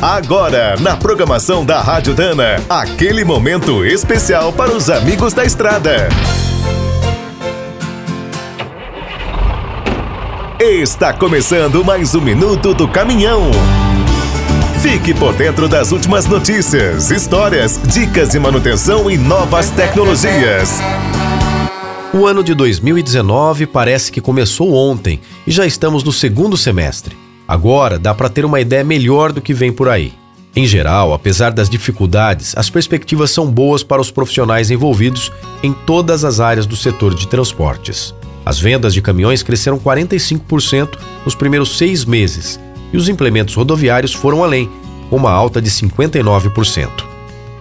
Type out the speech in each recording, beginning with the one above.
Agora, na programação da Rádio Dana, aquele momento especial para os amigos da estrada. Está começando mais um minuto do caminhão. Fique por dentro das últimas notícias, histórias, dicas de manutenção e novas tecnologias. O ano de 2019 parece que começou ontem e já estamos no segundo semestre. Agora dá para ter uma ideia melhor do que vem por aí. Em geral, apesar das dificuldades, as perspectivas são boas para os profissionais envolvidos em todas as áreas do setor de transportes. As vendas de caminhões cresceram 45% nos primeiros seis meses e os implementos rodoviários foram além, com uma alta de 59%.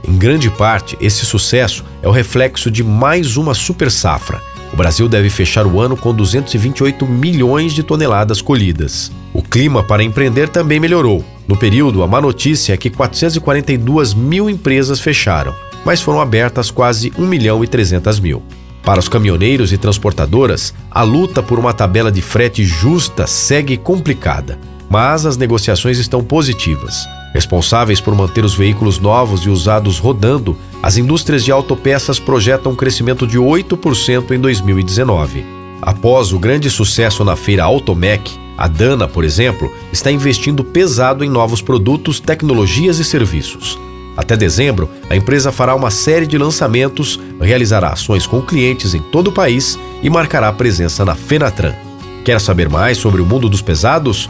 Em grande parte, esse sucesso é o reflexo de mais uma super safra o Brasil deve fechar o ano com 228 milhões de toneladas colhidas. O clima para empreender também melhorou. No período, a má notícia é que 442 mil empresas fecharam, mas foram abertas quase 1 milhão e 300 mil. Para os caminhoneiros e transportadoras, a luta por uma tabela de frete justa segue complicada, mas as negociações estão positivas. Responsáveis por manter os veículos novos e usados rodando, as indústrias de autopeças projetam um crescimento de 8% em 2019. Após o grande sucesso na feira Automec, a Dana, por exemplo, está investindo pesado em novos produtos, tecnologias e serviços. Até dezembro, a empresa fará uma série de lançamentos, realizará ações com clientes em todo o país e marcará presença na Fenatran. Quer saber mais sobre o mundo dos pesados?